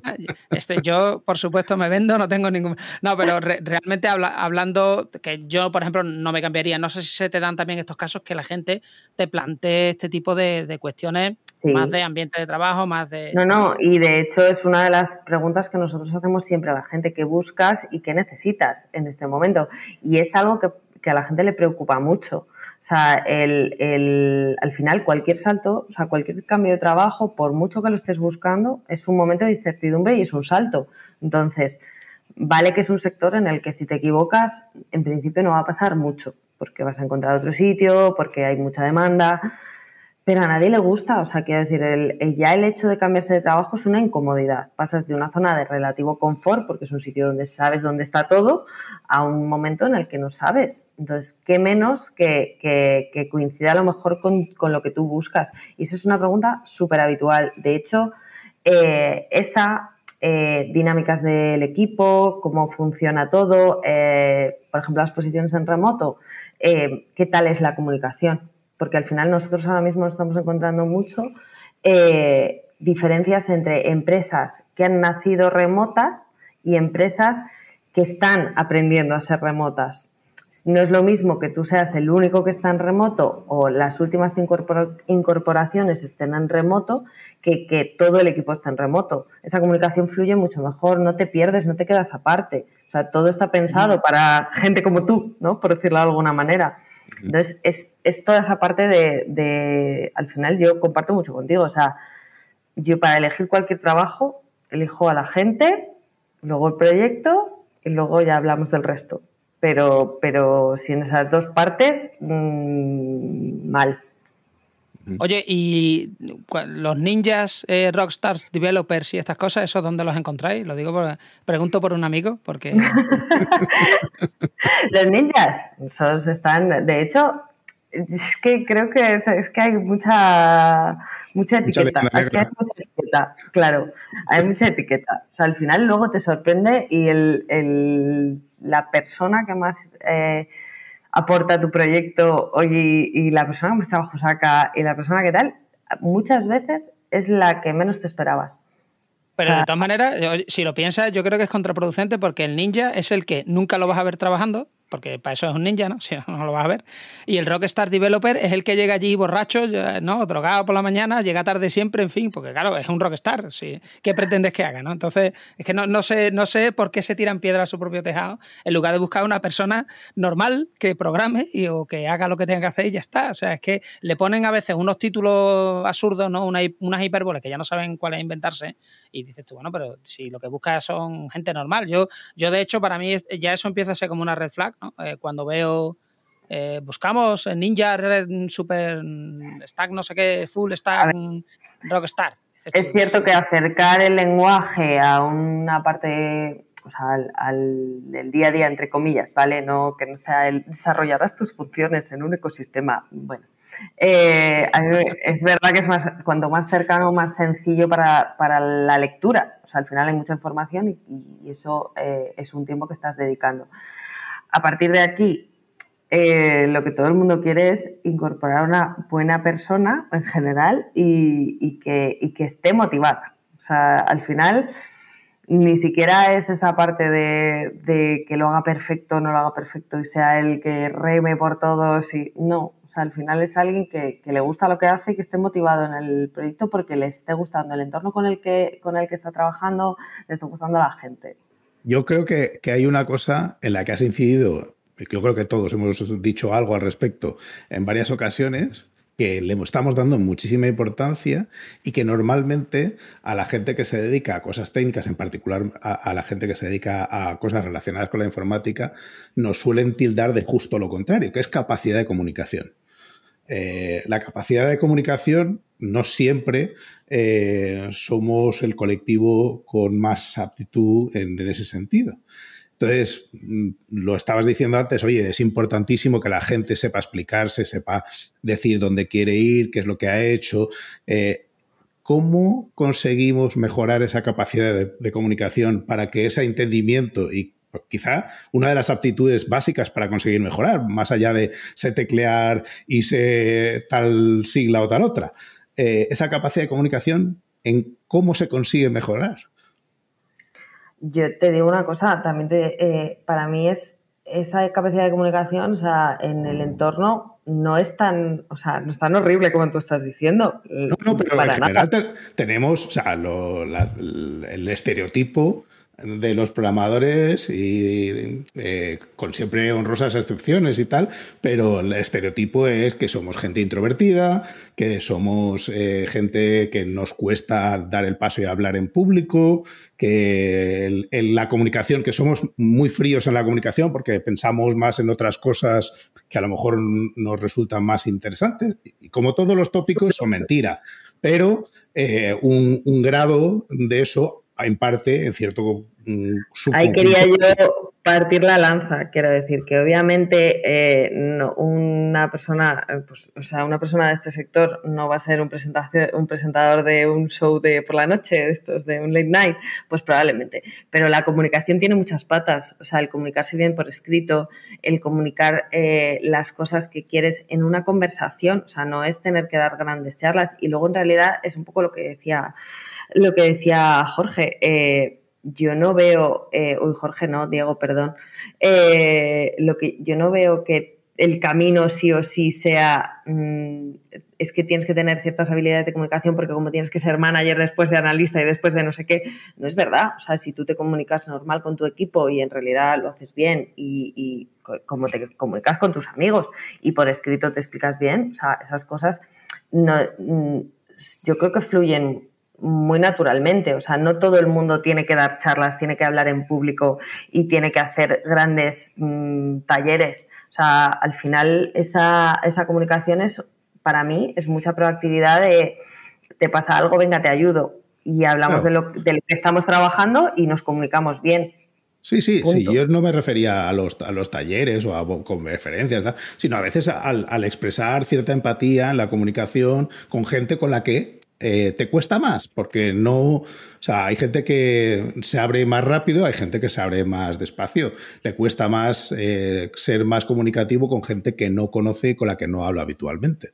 [SPEAKER 2] este, yo, por supuesto, me vendo, no tengo ningún... No, pero realmente hablando, que yo, por ejemplo, no me cambiaría, no sé si se te dan también estos casos que la gente te plantee este tipo de, cuestiones más de ambiente de trabajo, más de...
[SPEAKER 3] No, no, y de hecho es una de las preguntas que nosotros hacemos siempre a la gente, que buscas y qué necesitas en este momento? Y es algo que, que a la gente le preocupa mucho. O sea, el, al final cualquier salto, o sea, cualquier cambio de trabajo, por mucho que lo estés buscando, es un momento de incertidumbre y es un salto. Entonces, vale que es un sector en el que si te equivocas, en principio no va a pasar mucho, porque vas a encontrar otro sitio, porque hay mucha demanda, pero a nadie le gusta, o sea, quiero decir, ya el hecho de cambiarse de trabajo es una incomodidad. Pasas de una zona de relativo confort, porque es un sitio donde sabes dónde está todo, a un momento en el que no sabes. Entonces, ¿qué menos que, que, coincida a lo mejor con, con, lo que tú buscas? Y esa es una pregunta súper habitual. De hecho, eh, esa eh, dinámicas del equipo, cómo funciona todo, eh, por ejemplo, las posiciones en remoto, qué tal es la comunicación porque al final nosotros ahora mismo estamos encontrando mucho eh, diferencias entre empresas que han nacido remotas y empresas que están aprendiendo a ser remotas. No es lo mismo que tú seas el único que está en remoto o las últimas incorporaciones estén en remoto que, que todo el equipo está en remoto. Esa comunicación fluye mucho mejor, no te pierdes, no te quedas aparte. O sea, todo está pensado para gente como tú, ¿no? Por decirlo de alguna manera. Entonces, es, es, toda esa parte de, al final yo comparto mucho contigo, o sea, yo para elegir cualquier trabajo, elijo a la gente, luego el proyecto y luego ya hablamos del resto. Pero, pero si en esas dos partes, mmm, mal.
[SPEAKER 2] Oye, ¿y los ninjas, eh, rockstars, developers y estas cosas, eso dónde los encontráis? Lo digo, por, pregunto por un amigo, porque... [LAUGHS]
[SPEAKER 3] los ninjas, esos están, de hecho, es que creo que es, que hay mucha mucha etiqueta, hay mucha etiqueta, claro, hay mucha etiqueta. O sea, al final luego te sorprende y el, el la persona que más eh, aporta tu proyecto oye, y la persona que más trabajo saca y la persona que tal, muchas veces es la que menos te esperabas.
[SPEAKER 2] Pero de todas maneras, si lo piensas, yo creo que es contraproducente porque el ninja es el que nunca lo vas a ver trabajando porque para eso es un ninja, ¿no? [LAUGHS] Si no lo vas a ver. Y el Rockstar Developer es el que llega allí borracho, ¿no? Drogado por la mañana, llega tarde siempre, en fin, porque claro, es un Rockstar, ¿sí? ¿Qué pretendes que haga, no? Entonces, es que no, no, sé, no sé por qué se tiran piedras a su propio tejado, en lugar de buscar una persona normal que programe y, o que haga lo que tenga que hacer y ya está. O sea, es que le ponen a veces unos títulos absurdos, ¿no? Una, unas hipérboles que ya no saben cuáles inventarse y dices tú, bueno, pero si lo que buscas son gente normal. Yo, yo de hecho, para mí ya eso empieza a ser como una red flag, eh, cuando veo, eh, buscamos Ninja Super Stack, no sé qué, Full Stack, Rockstar.
[SPEAKER 3] Es cierto que acercar el lenguaje a una parte o sea, al, del día a día, entre comillas, ¿vale? No, que no sea el desarrollarás tus funciones en un ecosistema. Bueno, eh, es verdad que es más, cuanto más cercano, más sencillo para, la lectura. O sea, al final hay mucha información y, eso es un tiempo que estás dedicando a partir de aquí, eh, lo que todo el mundo quiere es incorporar una buena persona en general y, que, esté motivada. O sea, al final ni siquiera es esa parte de, que lo haga perfecto no lo haga perfecto y sea el que reme por todos y no. O sea, al final es alguien que, le gusta lo que hace y que esté motivado en el proyecto porque le esté gustando el entorno con el que, con el que está trabajando, le esté gustando a la gente.
[SPEAKER 1] Yo creo que, hay una cosa en la que has incidido, yo creo que todos hemos dicho algo al respecto en varias ocasiones, que le estamos dando muchísima importancia y que normalmente a la gente que se dedica a cosas técnicas, en particular a, la gente que se dedica a cosas relacionadas con la informática, nos suelen tildar de justo lo contrario, que es capacidad de comunicación. Eh, la capacidad de comunicación no siempre eh, somos el colectivo con más aptitud en, ese sentido. Entonces, mm, lo estabas diciendo antes, oye, es importantísimo que la gente sepa explicarse, sepa decir dónde quiere ir, qué es lo que ha hecho. Eh, ¿Cómo conseguimos mejorar esa capacidad de, comunicación para que ese entendimiento y quizá una de las aptitudes básicas para conseguir mejorar, más allá de sé teclear y sé tal sigla o tal otra. Eh, esa capacidad de comunicación en cómo se consigue mejorar.
[SPEAKER 3] Yo te digo una cosa, también eh, para mí es esa capacidad de comunicación, o sea, en el entorno no es tan, o sea, no es tan horrible como tú estás diciendo.
[SPEAKER 1] No, no, pero en general tenemos, o sea, el estereotipo de los programadores y eh, con siempre honrosas excepciones y tal, pero el estereotipo es que somos gente introvertida, que somos eh, gente que nos cuesta dar el paso y hablar en público, que en la comunicación, que somos muy fríos en la comunicación porque pensamos más en otras cosas que a lo mejor nos resultan más interesantes. Y como todos los tópicos son mentira, pero eh, un, un grado de eso en parte, en cierto
[SPEAKER 3] mm, Ahí quería yo partir la lanza, quiero decir que obviamente eh, una persona, eh, pues, o sea, una persona de este sector no va a ser un, un presentador de un show de por la noche, de estos de un late night, pues probablemente. Pero la comunicación tiene muchas patas, o sea, el comunicarse bien por escrito, el comunicar eh, las cosas que quieres en una conversación, o sea, no es tener que dar grandes charlas y luego en realidad es un poco lo que decía lo que decía Jorge. Eh, yo no veo, eh, uy, Jorge no, Diego, perdón, eh, lo que yo no veo que el camino sí o sí sea, mm, es que tienes que tener ciertas habilidades de comunicación porque como tienes que ser manager después de analista y después de no sé qué, no es verdad. O sea, si tú te comunicas normal con tu equipo y en realidad lo haces bien y, como te comunicas con tus amigos y por escrito te explicas bien, o sea, esas cosas no, mm, yo creo que fluyen muy naturalmente. O sea, no todo el mundo tiene que dar charlas, tiene que hablar en público y tiene que hacer grandes mm, talleres. O sea, al final esa, esa comunicación es, para mí, es mucha proactividad de te pasa algo, venga, te ayudo. Y hablamos de, lo, de, lo, que estamos trabajando y nos comunicamos bien.
[SPEAKER 1] Sí, sí, sí, yo no me refería a los, a los talleres o a conferencias, sino a veces al, al expresar cierta empatía en la comunicación con gente con la que eh, te cuesta más, porque no, o sea, hay gente que se abre más rápido, hay gente que se abre más despacio. Le cuesta más eh, ser más comunicativo con gente que no conoce y con la que no habla habitualmente.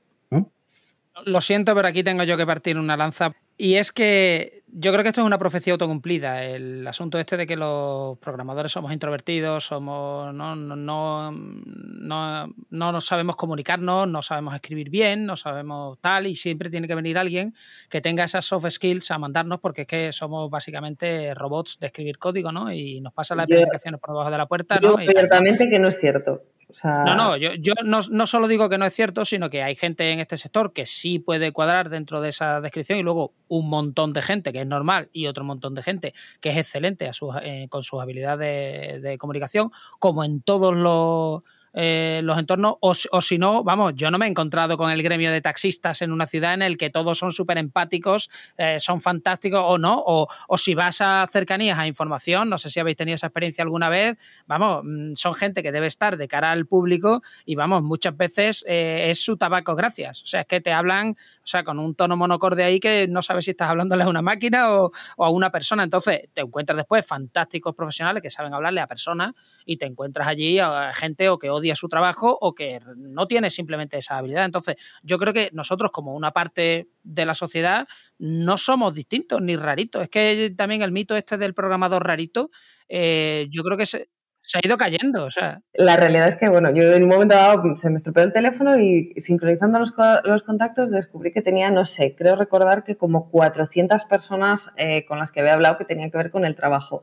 [SPEAKER 2] Lo siento, pero aquí tengo yo que partir una lanza. Y es que yo creo que esto es una profecía autocumplida. El asunto este de que los programadores somos introvertidos, somos no, no, no, no, no sabemos comunicarnos, no sabemos escribir bien, no sabemos tal, y siempre tiene que venir alguien que tenga esas soft skills a mandarnos, porque es que somos básicamente robots de escribir código, ¿no? Y nos pasa las explicaciones por debajo de la puerta, ¿no?
[SPEAKER 3] ciertamente que no es cierto.
[SPEAKER 2] No, no, yo, yo no, no, solo digo que no es cierto, sino que hay gente en este sector que sí puede cuadrar dentro de esa descripción y luego un montón de gente que es normal y otro montón de gente que es excelente a eh, con sus habilidades de comunicación, como en todos los eh, los entornos, o, si no, vamos, yo no me he encontrado con el gremio de taxistas en una ciudad en el que todos son súper empáticos, eh, son fantásticos o no, o, si vas a cercanías a información, no sé si habéis tenido esa experiencia alguna vez, vamos, mm, son gente que debe estar de cara al público y vamos, muchas veces eh, es su tabaco gracias, o sea, es que te hablan, o sea, con un tono monocorde ahí que no sabes si estás hablándole a una máquina o, o a una persona, entonces te encuentras después fantásticos profesionales que saben hablarle a personas y te encuentras allí a gente o que odia su trabajo o que no tiene simplemente esa habilidad. Entonces, yo creo que nosotros como una parte de la sociedad no somos distintos ni raritos. Es que también el mito este del programador rarito, eh, yo creo que se, ha ido cayendo. O sea.
[SPEAKER 3] La realidad es que, bueno, yo en un momento dado se me estropeó el teléfono y sincronizando los, los contactos descubrí que tenía, no sé, creo recordar que como 400 personas eh, con las que había hablado que tenían que ver con el trabajo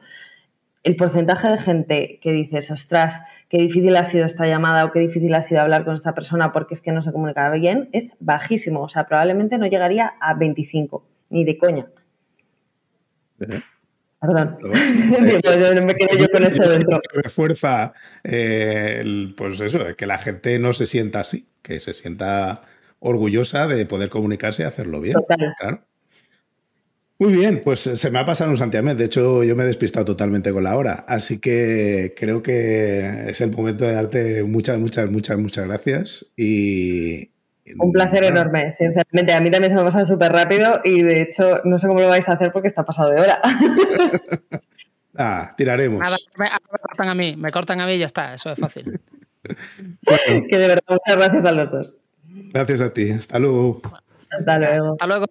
[SPEAKER 3] el porcentaje de gente que dices, ostras, qué difícil ha sido esta llamada o qué difícil ha sido hablar con esta persona porque es que no se comunicaba bien, es bajísimo. O sea, probablemente no llegaría a 25, ni de coña. Perdón. [LAUGHS]
[SPEAKER 1] no me quedo yo con eso dentro. Refuerza eh, pues eso, que la gente no se sienta así, que se sienta orgullosa de poder comunicarse y hacerlo bien. Claro. Muy bien, pues se me ha pasado un santiamén. De hecho, yo me he despistado totalmente con la hora. Así que creo que es el momento de darte muchas, muchas, muchas, muchas gracias. Y.
[SPEAKER 3] Un placer enorme, sinceramente. A mí también se me ha pasado súper rápido y de hecho no sé cómo lo vais a hacer porque está pasado de hora. [LAUGHS]
[SPEAKER 1] ah, tiraremos.
[SPEAKER 2] me, cortan a mí, me cortan a mí y ya está, eso es fácil. [LAUGHS]
[SPEAKER 3] que de verdad, muchas gracias a los dos.
[SPEAKER 1] Gracias a ti. Hasta luego.
[SPEAKER 3] Hasta luego.
[SPEAKER 2] Hasta luego.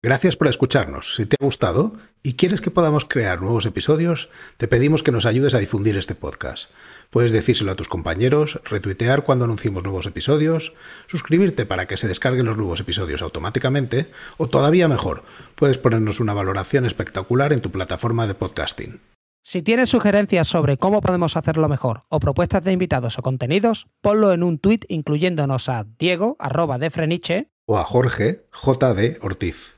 [SPEAKER 1] Gracias por escucharnos. Si te ha gustado y quieres que podamos crear nuevos episodios, te pedimos que nos ayudes a difundir este podcast. Puedes decírselo a tus compañeros, retuitear cuando anunciemos nuevos episodios, suscribirte para que se descarguen los nuevos episodios automáticamente o todavía mejor, puedes ponernos una valoración espectacular en tu plataforma de podcasting.
[SPEAKER 2] Si tienes sugerencias sobre cómo podemos hacerlo mejor o propuestas de invitados o contenidos, ponlo en un tuit incluyéndonos a Diego, arroba de Freniche,
[SPEAKER 1] o a Jorge, JD Ortiz.